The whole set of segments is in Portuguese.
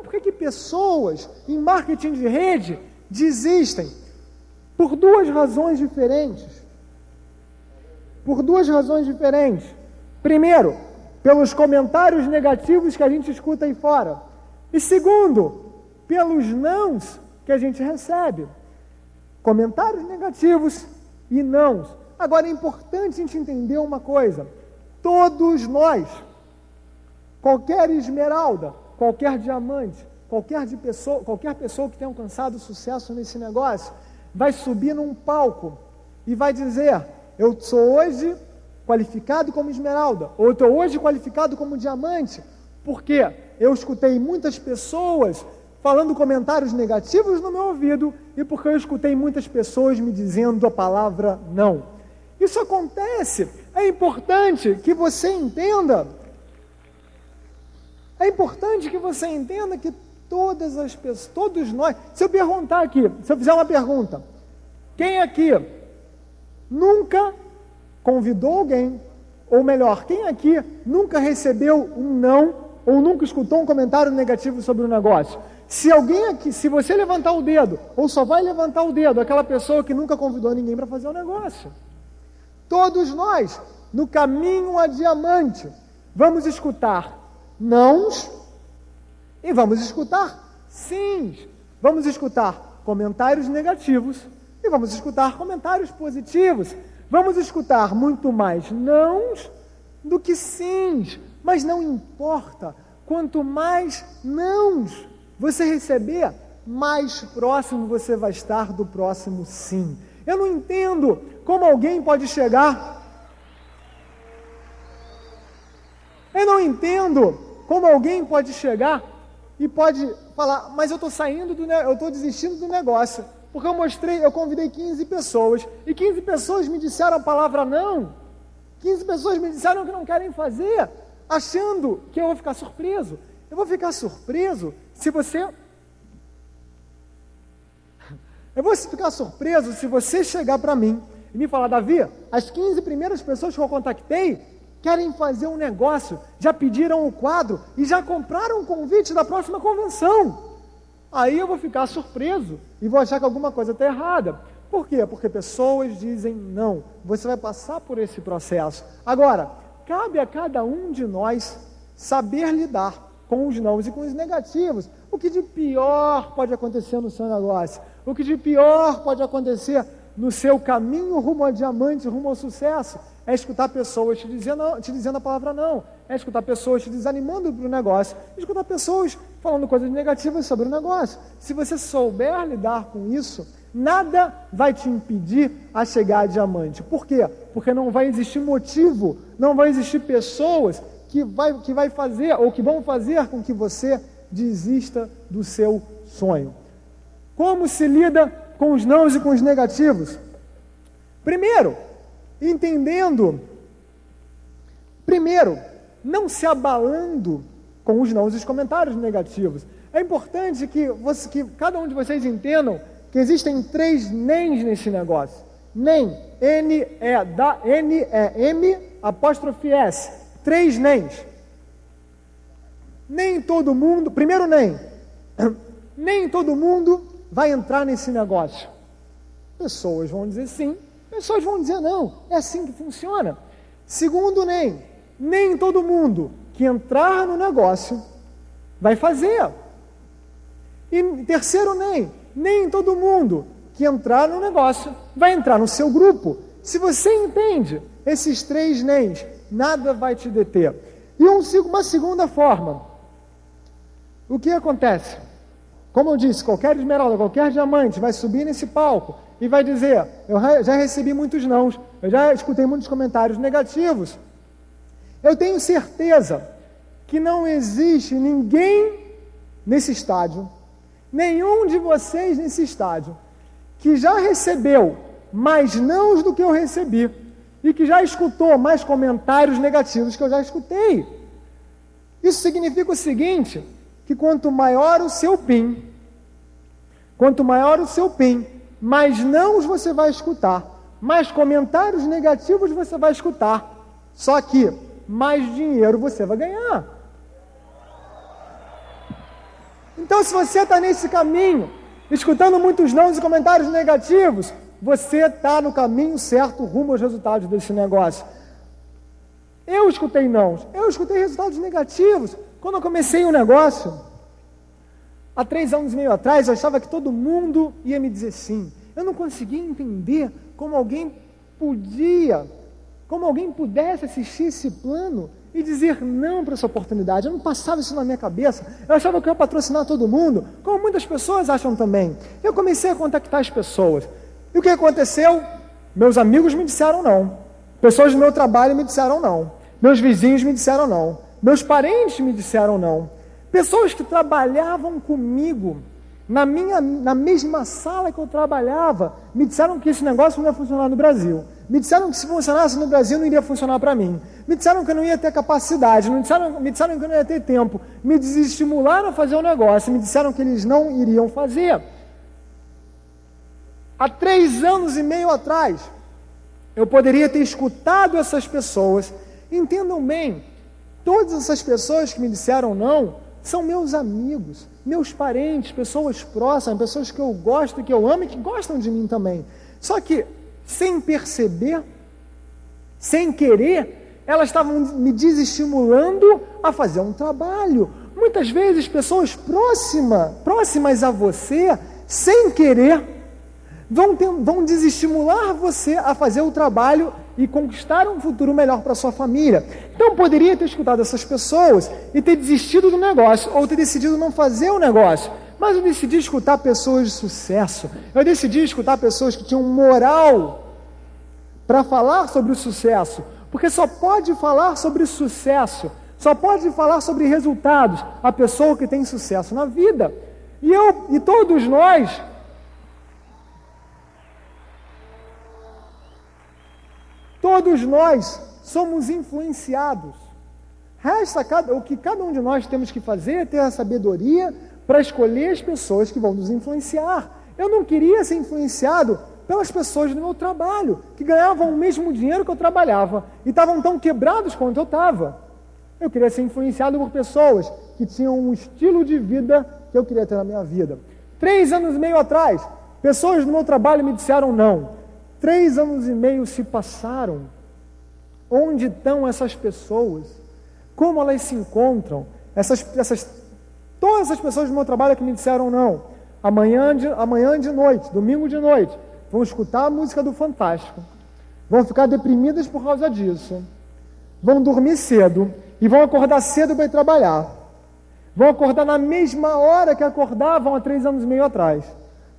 Então, por que, que pessoas em marketing de rede desistem? Por duas razões diferentes. Por duas razões diferentes. Primeiro, pelos comentários negativos que a gente escuta aí fora. E segundo, pelos nãos que a gente recebe. Comentários negativos e nãos. Agora é importante a gente entender uma coisa: todos nós, qualquer esmeralda, qualquer diamante, qualquer, de pessoa, qualquer pessoa que tenha alcançado sucesso nesse negócio, vai subir num palco e vai dizer: Eu sou hoje qualificado como esmeralda, ou estou hoje qualificado como diamante, porque eu escutei muitas pessoas falando comentários negativos no meu ouvido e porque eu escutei muitas pessoas me dizendo a palavra não. Isso acontece. É importante que você entenda. É importante que você entenda que todas as pessoas, todos nós. Se eu perguntar aqui, se eu fizer uma pergunta, quem aqui nunca convidou alguém, ou melhor, quem aqui nunca recebeu um não ou nunca escutou um comentário negativo sobre o um negócio? Se alguém aqui, se você levantar o dedo, ou só vai levantar o dedo, aquela pessoa que nunca convidou ninguém para fazer o um negócio. Todos nós, no caminho a diamante, vamos escutar nãos e vamos escutar sims. Vamos escutar comentários negativos e vamos escutar comentários positivos. Vamos escutar muito mais nãos do que sims. Mas não importa, quanto mais nãos você receber, mais próximo você vai estar do próximo sim. Eu não entendo como alguém pode chegar. Eu não entendo como alguém pode chegar e pode falar, mas eu estou saindo do, eu estou desistindo do negócio, porque eu mostrei, eu convidei 15 pessoas e 15 pessoas me disseram a palavra não. 15 pessoas me disseram que não querem fazer, achando que eu vou ficar surpreso. Eu vou ficar surpreso se você. Eu vou ficar surpreso se você chegar para mim e me falar, Davi, as 15 primeiras pessoas que eu contatei querem fazer um negócio, já pediram o quadro e já compraram o convite da próxima convenção. Aí eu vou ficar surpreso e vou achar que alguma coisa está errada. Por quê? Porque pessoas dizem não. Você vai passar por esse processo. Agora, cabe a cada um de nós saber lidar com os não e com os negativos. O que de pior pode acontecer no seu negócio? O que de pior pode acontecer no seu caminho rumo ao diamante, rumo ao sucesso? É escutar pessoas te dizendo, te dizendo a palavra não. É escutar pessoas te desanimando para o negócio. É escutar pessoas falando coisas negativas sobre o negócio. Se você souber lidar com isso, nada vai te impedir a chegar a diamante. Por quê? Porque não vai existir motivo, não vai existir pessoas que vai, que vai fazer, ou que vão fazer com que você desista do seu sonho. Como se lida com os nãos e com os negativos? Primeiro, entendendo. Primeiro, não se abalando com os nãos e os comentários negativos. É importante que, você, que cada um de vocês entendam que existem três NEMs nesse negócio. NEM, N-E-M, apóstrofe S. Três NEMs. Nem todo mundo, primeiro NEM, nem todo mundo vai entrar nesse negócio. Pessoas vão dizer sim, pessoas vão dizer não. É assim que funciona. Segundo NEM, nem todo mundo que entrar no negócio vai fazer. E terceiro NEM, nem todo mundo que entrar no negócio vai entrar no seu grupo. Se você entende esses três NEMs, nada vai te deter. E um, uma segunda forma, o que acontece? Como eu disse, qualquer esmeralda, qualquer diamante vai subir nesse palco e vai dizer: Eu já recebi muitos nãos, eu já escutei muitos comentários negativos. Eu tenho certeza que não existe ninguém nesse estádio, nenhum de vocês nesse estádio, que já recebeu mais nãos do que eu recebi e que já escutou mais comentários negativos que eu já escutei. Isso significa o seguinte: que quanto maior o seu PIN, quanto maior o seu PIN, mais não você vai escutar, mais comentários negativos você vai escutar. Só que mais dinheiro você vai ganhar. Então, se você está nesse caminho, escutando muitos não e comentários negativos, você está no caminho certo rumo aos resultados desse negócio. Eu escutei não, eu escutei resultados negativos. Quando eu comecei o um negócio, há três anos e meio atrás, eu achava que todo mundo ia me dizer sim. Eu não conseguia entender como alguém podia, como alguém pudesse assistir esse plano e dizer não para essa oportunidade. Eu não passava isso na minha cabeça. Eu achava que eu ia patrocinar todo mundo, como muitas pessoas acham também. Eu comecei a contactar as pessoas. E o que aconteceu? Meus amigos me disseram não. Pessoas do meu trabalho me disseram não. Meus vizinhos me disseram não. Meus parentes me disseram não. Pessoas que trabalhavam comigo na, minha, na mesma sala que eu trabalhava me disseram que esse negócio não ia funcionar no Brasil. Me disseram que se funcionasse no Brasil não iria funcionar para mim. Me disseram que eu não ia ter capacidade. Me disseram, me disseram que eu não ia ter tempo. Me desestimularam a fazer o negócio. Me disseram que eles não iriam fazer. Há três anos e meio atrás, eu poderia ter escutado essas pessoas Entendam bem, todas essas pessoas que me disseram não são meus amigos, meus parentes, pessoas próximas, pessoas que eu gosto, que eu amo e que gostam de mim também. Só que, sem perceber, sem querer, elas estavam me desestimulando a fazer um trabalho. Muitas vezes, pessoas próximas, próximas a você, sem querer, vão, ter, vão desestimular você a fazer o trabalho e conquistar um futuro melhor para sua família. Então poderia ter escutado essas pessoas e ter desistido do negócio ou ter decidido não fazer o negócio. Mas eu decidi escutar pessoas de sucesso. Eu decidi escutar pessoas que tinham moral para falar sobre o sucesso, porque só pode falar sobre sucesso, só pode falar sobre resultados a pessoa que tem sucesso na vida. E eu e todos nós Todos nós somos influenciados. Resta cada, o que cada um de nós temos que fazer é ter a sabedoria para escolher as pessoas que vão nos influenciar. Eu não queria ser influenciado pelas pessoas do meu trabalho, que ganhavam o mesmo dinheiro que eu trabalhava e estavam tão quebrados quanto eu estava. Eu queria ser influenciado por pessoas que tinham um estilo de vida que eu queria ter na minha vida. Três anos e meio atrás, pessoas do meu trabalho me disseram não. Três anos e meio se passaram. Onde estão essas pessoas? Como elas se encontram? Essas, essas, todas essas pessoas do meu trabalho que me disseram não. Amanhã de, amanhã de noite, domingo de noite, vão escutar a música do Fantástico. Vão ficar deprimidas por causa disso. Vão dormir cedo e vão acordar cedo para ir trabalhar. Vão acordar na mesma hora que acordavam há três anos e meio atrás.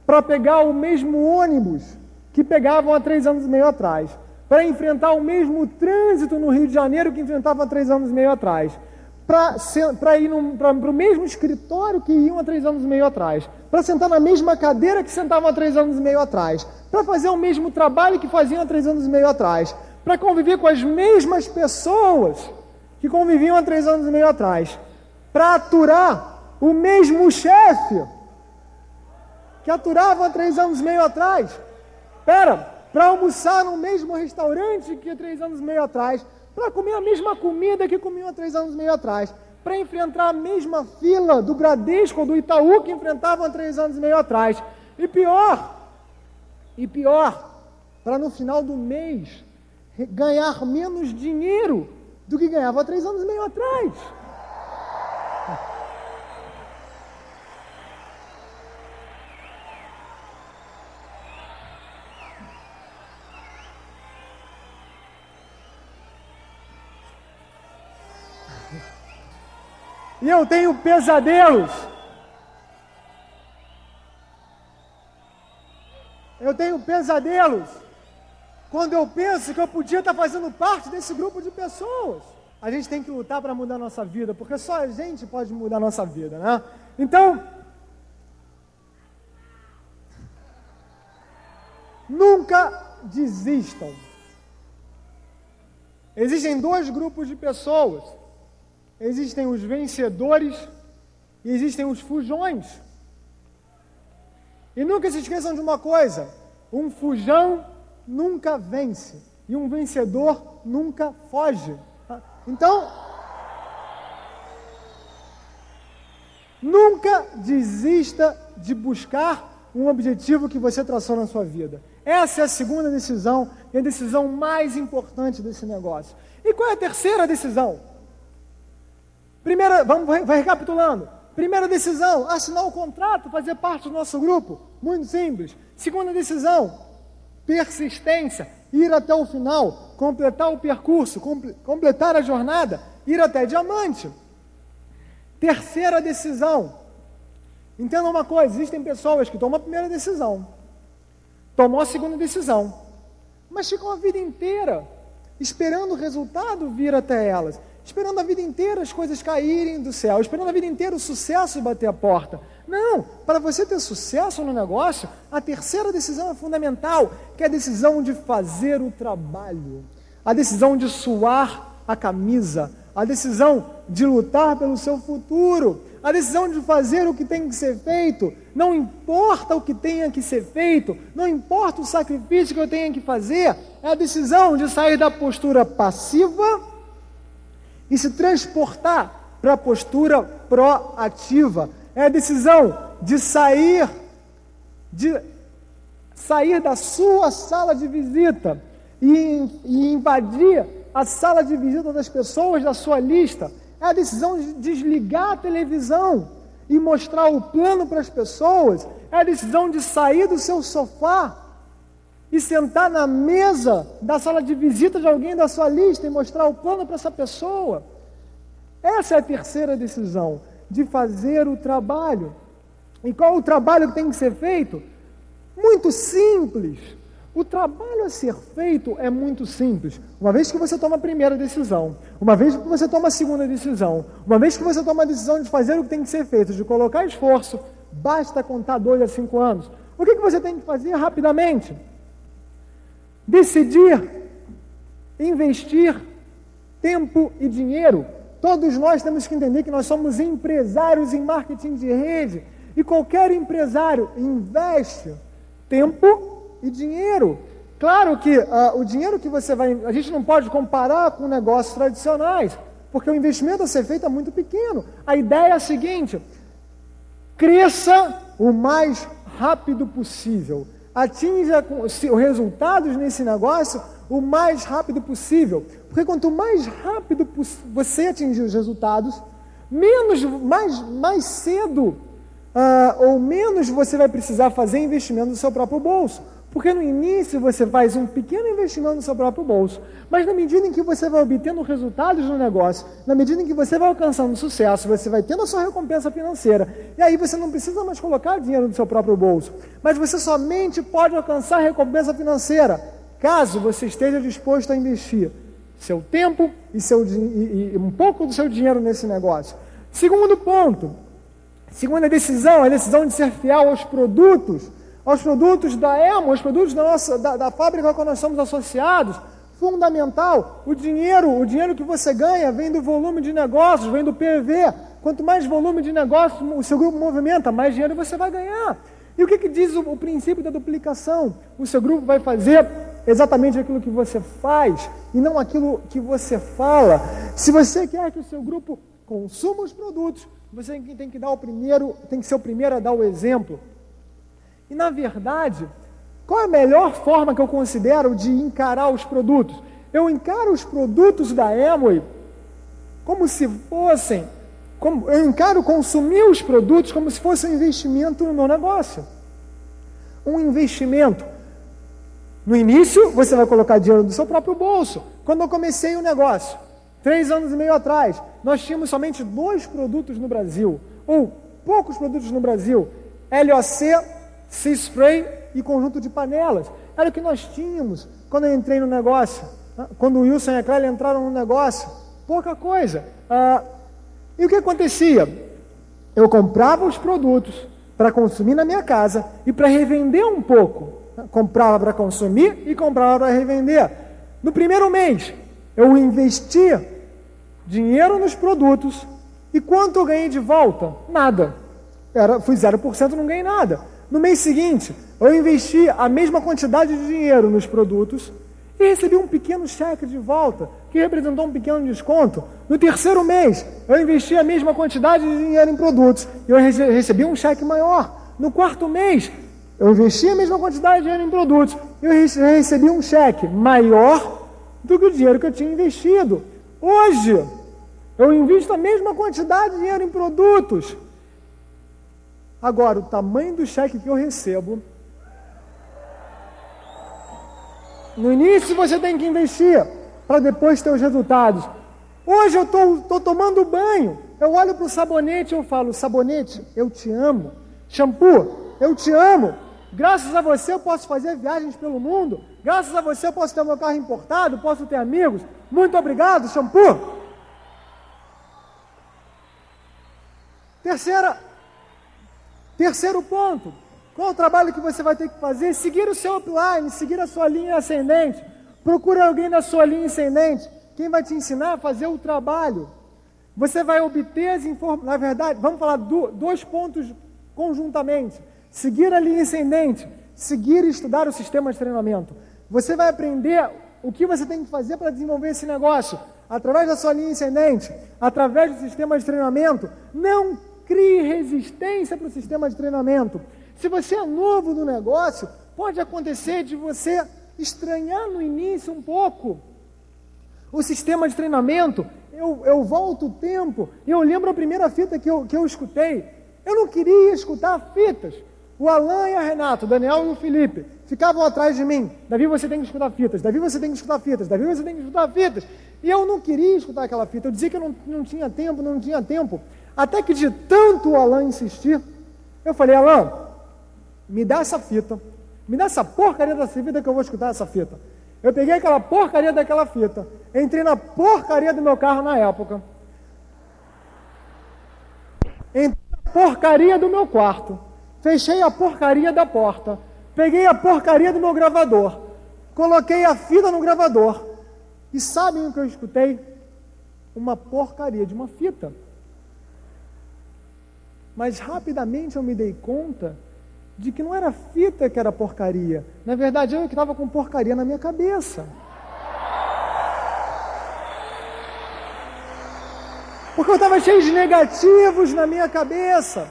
Para pegar o mesmo ônibus que pegavam há três anos e meio atrás, para enfrentar o mesmo trânsito no Rio de Janeiro que enfrentavam há três anos e meio atrás, para ir para o mesmo escritório que iam há três anos e meio atrás, para sentar na mesma cadeira que sentavam há três anos e meio atrás, para fazer o mesmo trabalho que faziam há três anos e meio atrás, para conviver com as mesmas pessoas que conviviam há três anos e meio atrás, para aturar o mesmo chefe que aturava há três anos e meio atrás Pera, para almoçar no mesmo restaurante que três anos e meio atrás, para comer a mesma comida que comiam há três anos e meio atrás, para enfrentar a mesma fila do Bradesco ou do Itaú que enfrentavam há três anos e meio atrás. E pior, e pior, para no final do mês ganhar menos dinheiro do que ganhava há três anos e meio atrás. E eu tenho pesadelos. Eu tenho pesadelos quando eu penso que eu podia estar fazendo parte desse grupo de pessoas. A gente tem que lutar para mudar a nossa vida, porque só a gente pode mudar a nossa vida, né? Então, nunca desistam. Existem dois grupos de pessoas existem os vencedores e existem os fujões. E nunca se esqueçam de uma coisa: um fujão nunca vence e um vencedor nunca foge. Então, Nunca desista de buscar um objetivo que você traçou na sua vida. Essa é a segunda decisão e a decisão mais importante desse negócio. E qual é a terceira decisão? Primeira, vamos vai recapitulando. Primeira decisão, assinar o contrato, fazer parte do nosso grupo. Muito simples. Segunda decisão, persistência, ir até o final, completar o percurso, completar a jornada, ir até diamante. Terceira decisão. Entenda uma coisa: existem pessoas que tomam a primeira decisão, tomou a segunda decisão, mas ficam a vida inteira esperando o resultado vir até elas esperando a vida inteira as coisas caírem do céu, esperando a vida inteira o sucesso bater a porta. Não, para você ter sucesso no negócio, a terceira decisão é fundamental, que é a decisão de fazer o trabalho, a decisão de suar a camisa, a decisão de lutar pelo seu futuro, a decisão de fazer o que tem que ser feito, não importa o que tenha que ser feito, não importa o sacrifício que eu tenha que fazer, é a decisão de sair da postura passiva e se transportar para a postura proativa. É a decisão de sair, de sair da sua sala de visita e, e invadir a sala de visita das pessoas da sua lista. É a decisão de desligar a televisão e mostrar o plano para as pessoas. É a decisão de sair do seu sofá e sentar na mesa da sala de visita de alguém da sua lista e mostrar o plano para essa pessoa. Essa é a terceira decisão, de fazer o trabalho. E qual o trabalho que tem que ser feito? Muito simples. O trabalho a ser feito é muito simples. Uma vez que você toma a primeira decisão, uma vez que você toma a segunda decisão, uma vez que você toma a decisão de fazer o que tem que ser feito, de colocar esforço, basta contar dois a cinco anos. O que, que você tem que fazer rapidamente? Decidir investir tempo e dinheiro. Todos nós temos que entender que nós somos empresários em marketing de rede e qualquer empresário investe tempo e dinheiro. Claro que uh, o dinheiro que você vai. A gente não pode comparar com negócios tradicionais, porque o investimento a ser feito é muito pequeno. A ideia é a seguinte: cresça o mais rápido possível atinja os resultados nesse negócio o mais rápido possível. Porque quanto mais rápido você atingir os resultados, menos, mais, mais cedo uh, ou menos você vai precisar fazer investimento no seu próprio bolso. Porque no início você faz um pequeno investimento no seu próprio bolso, mas na medida em que você vai obtendo resultados no negócio, na medida em que você vai alcançando sucesso, você vai tendo a sua recompensa financeira, e aí você não precisa mais colocar dinheiro no seu próprio bolso, mas você somente pode alcançar a recompensa financeira caso você esteja disposto a investir seu tempo e, seu, e, e um pouco do seu dinheiro nesse negócio. Segundo ponto, segunda decisão, a decisão de ser fiel aos produtos aos produtos da EMO, aos produtos da, nossa, da, da fábrica a qual nós somos associados, fundamental. O dinheiro, o dinheiro que você ganha vem do volume de negócios, vem do PV. Quanto mais volume de negócios o seu grupo movimenta, mais dinheiro você vai ganhar. E o que, que diz o, o princípio da duplicação? O seu grupo vai fazer exatamente aquilo que você faz e não aquilo que você fala. Se você quer que o seu grupo consuma os produtos, você tem que dar o primeiro, tem que ser o primeiro a dar o exemplo. E na verdade, qual é a melhor forma que eu considero de encarar os produtos? Eu encaro os produtos da Amway como se fossem, como, eu encaro consumir os produtos como se fosse um investimento no meu negócio. Um investimento. No início, você vai colocar dinheiro do seu próprio bolso. Quando eu comecei o negócio, três anos e meio atrás, nós tínhamos somente dois produtos no Brasil, ou poucos produtos no Brasil: LOC sea spray e conjunto de panelas. Era o que nós tínhamos quando eu entrei no negócio. Né? Quando o Wilson e a Clélia entraram no negócio. Pouca coisa. Ah, e o que acontecia? Eu comprava os produtos para consumir na minha casa e para revender um pouco. Comprava para consumir e comprava para revender. No primeiro mês, eu investia dinheiro nos produtos e quanto eu ganhei de volta? Nada. Era, fui 0%, não ganhei nada. No mês seguinte, eu investi a mesma quantidade de dinheiro nos produtos e recebi um pequeno cheque de volta, que representou um pequeno desconto. No terceiro mês, eu investi a mesma quantidade de dinheiro em produtos e eu recebi um cheque maior. No quarto mês, eu investi a mesma quantidade de dinheiro em produtos e eu recebi um cheque maior do que o dinheiro que eu tinha investido. Hoje, eu invisto a mesma quantidade de dinheiro em produtos. Agora, o tamanho do cheque que eu recebo No início você tem que investir para depois ter os resultados. Hoje eu estou tomando banho, eu olho para o sabonete e eu falo, sabonete, eu te amo. Shampoo, eu te amo. Graças a você eu posso fazer viagens pelo mundo. Graças a você eu posso ter meu carro importado, posso ter amigos. Muito obrigado, shampoo. Terceira, terceiro ponto. Qual o trabalho que você vai ter que fazer? Seguir o seu upline, seguir a sua linha ascendente. Procure alguém da sua linha ascendente. Quem vai te ensinar a fazer o trabalho? Você vai obter as informações. Na verdade, vamos falar do, dois pontos conjuntamente: seguir a linha ascendente, seguir e estudar o sistema de treinamento. Você vai aprender o que você tem que fazer para desenvolver esse negócio através da sua linha ascendente, através do sistema de treinamento. Não crie resistência para o sistema de treinamento. Se você é novo no negócio, pode acontecer de você estranhar no início um pouco o sistema de treinamento. Eu, eu volto o tempo e eu lembro a primeira fita que eu, que eu escutei. Eu não queria escutar fitas. O Alan e a Renato, o Daniel e o Felipe, ficavam atrás de mim. Davi, você tem que escutar fitas. Davi, você tem que escutar fitas. Davi, você tem que escutar fitas. E eu não queria escutar aquela fita. Eu dizia que eu não, não tinha tempo, não tinha tempo. Até que de tanto o Alan insistir, eu falei, Alan, me dá essa fita, me dá essa porcaria dessa fita que eu vou escutar essa fita. Eu peguei aquela porcaria daquela fita, entrei na porcaria do meu carro na época, entrei na porcaria do meu quarto, fechei a porcaria da porta, peguei a porcaria do meu gravador, coloquei a fita no gravador, e sabem o que eu escutei? Uma porcaria de uma fita. Mas rapidamente eu me dei conta de que não era fita que era porcaria. Na verdade, eu que estava com porcaria na minha cabeça. Porque eu estava cheio de negativos na minha cabeça.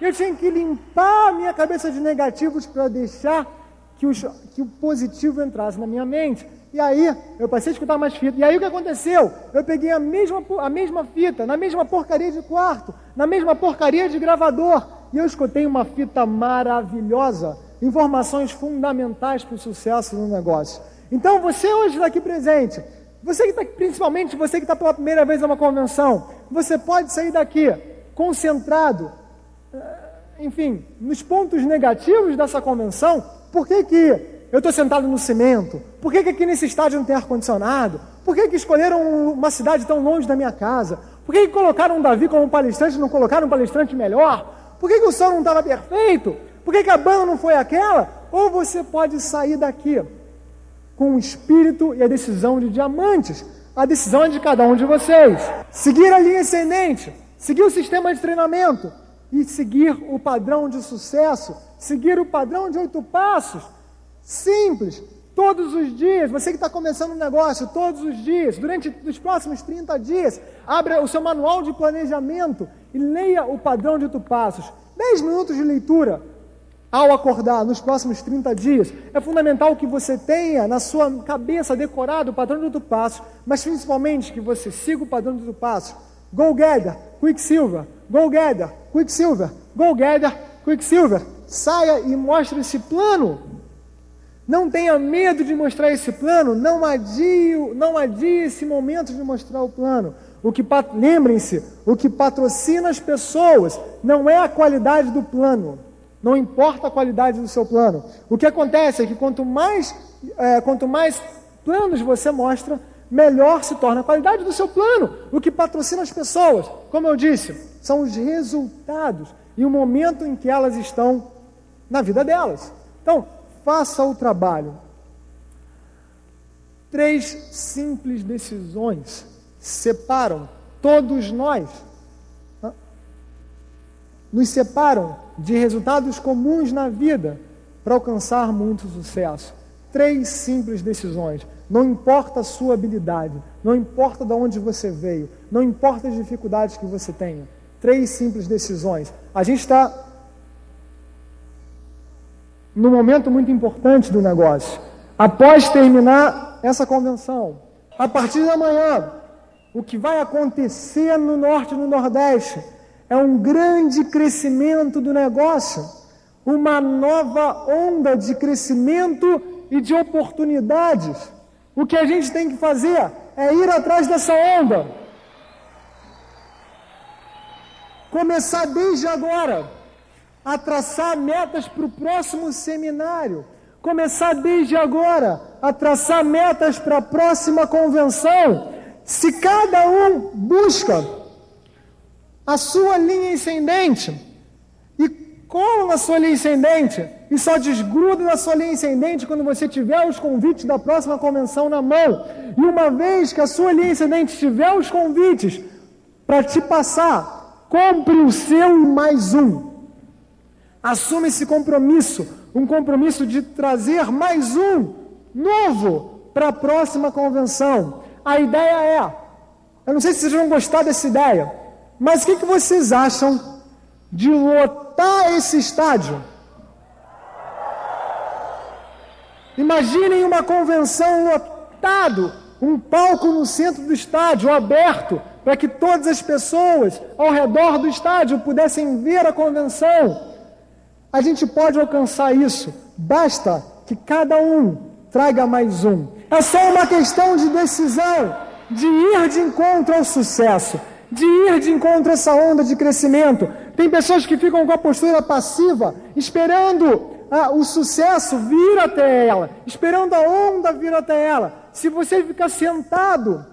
Eu tinha que limpar a minha cabeça de negativos para deixar que, os, que o positivo entrasse na minha mente. E aí, eu passei a escutar mais fita. E aí o que aconteceu? Eu peguei a mesma, a mesma fita, na mesma porcaria de quarto, na mesma porcaria de gravador. E eu escutei uma fita maravilhosa, informações fundamentais para o sucesso do negócio. Então, você hoje está aqui presente, você que está, principalmente você que está pela primeira vez numa convenção, você pode sair daqui concentrado, eh, enfim, nos pontos negativos dessa convenção. Por que, que eu estou sentado no cimento? Por que, que aqui nesse estádio não tem ar-condicionado? Por que, que escolheram uma cidade tão longe da minha casa? Por que, que colocaram Davi como palestrante e não colocaram um palestrante melhor? Por que, que o som não estava perfeito? Por que, que a banda não foi aquela? Ou você pode sair daqui com o espírito e a decisão de diamantes. A decisão é de cada um de vocês. Seguir a linha ascendente, seguir o sistema de treinamento e seguir o padrão de sucesso, seguir o padrão de oito passos Simples. Todos os dias, você que está começando um negócio, todos os dias, durante os próximos 30 dias, abra o seu manual de planejamento e leia o padrão de oito passos. 10 minutos de leitura ao acordar nos próximos 30 dias. É fundamental que você tenha na sua cabeça decorado o padrão de oito passos, mas principalmente que você siga o padrão de oito passos. Go Gather, Quicksilver. Go Gather, Quicksilver. Go Gather, Quicksilver. Saia e mostre esse plano não tenha medo de mostrar esse plano, não adie, não adie esse momento de mostrar o plano. O que lembrem-se, o que patrocina as pessoas não é a qualidade do plano. Não importa a qualidade do seu plano. O que acontece é que quanto mais, é, quanto mais planos você mostra, melhor se torna a qualidade do seu plano. O que patrocina as pessoas, como eu disse, são os resultados e o momento em que elas estão na vida delas. Então, faça o trabalho. Três simples decisões separam todos nós, nos separam de resultados comuns na vida para alcançar muito sucesso. Três simples decisões. Não importa a sua habilidade, não importa de onde você veio, não importa as dificuldades que você tenha. Três simples decisões. A gente está num momento muito importante do negócio. Após terminar essa convenção, a partir da manhã, o que vai acontecer no norte e no nordeste é um grande crescimento do negócio, uma nova onda de crescimento e de oportunidades. O que a gente tem que fazer é ir atrás dessa onda. Começar desde agora a traçar metas para o próximo seminário. Começar desde agora a traçar metas para a próxima convenção. Se cada um busca a sua linha ascendente e cola na sua linha ascendente e só desgruda da sua linha ascendente quando você tiver os convites da próxima convenção na mão. E uma vez que a sua linha ascendente tiver os convites para te passar, compre o seu mais um. Assume esse compromisso, um compromisso de trazer mais um novo para a próxima convenção. A ideia é, eu não sei se vocês vão gostar dessa ideia, mas o que, que vocês acham de lotar esse estádio? Imaginem uma convenção lotado, um palco no centro do estádio aberto, para que todas as pessoas ao redor do estádio pudessem ver a convenção. A gente pode alcançar isso, basta que cada um traga mais um. É só uma questão de decisão, de ir de encontro ao sucesso, de ir de encontro a essa onda de crescimento. Tem pessoas que ficam com a postura passiva, esperando ah, o sucesso vir até ela, esperando a onda vir até ela. Se você ficar sentado,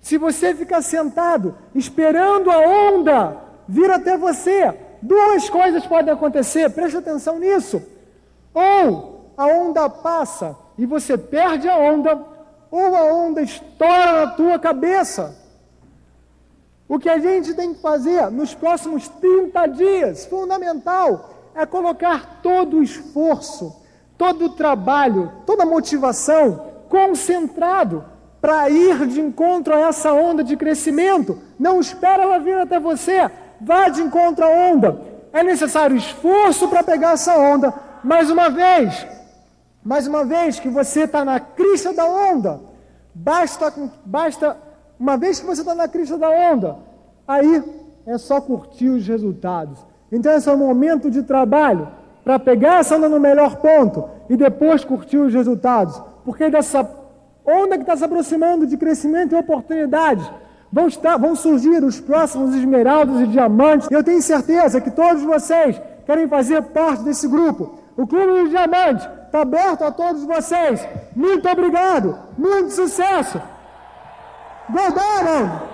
se você ficar sentado, esperando a onda vir até você, duas coisas podem acontecer, preste atenção nisso. Ou a onda passa e você perde a onda, ou a onda estoura na tua cabeça. O que a gente tem que fazer nos próximos 30 dias, fundamental, é colocar todo o esforço, todo o trabalho, toda a motivação concentrado para ir de encontro a essa onda de crescimento. Não espera ela vir até você, vá de encontro à onda. É necessário esforço para pegar essa onda. Mais uma vez, mais uma vez que você está na crista da onda, basta, basta uma vez que você está na crista da onda, aí é só curtir os resultados. Então esse é o momento de trabalho para pegar essa onda no melhor ponto e depois curtir os resultados. Porque dessa onda que está se aproximando de crescimento e oportunidades, vão, estar, vão surgir os próximos esmeraldas e diamantes. Eu tenho certeza que todos vocês querem fazer parte desse grupo. O Clube dos Diamantes está aberto a todos vocês. Muito obrigado, muito sucesso. Go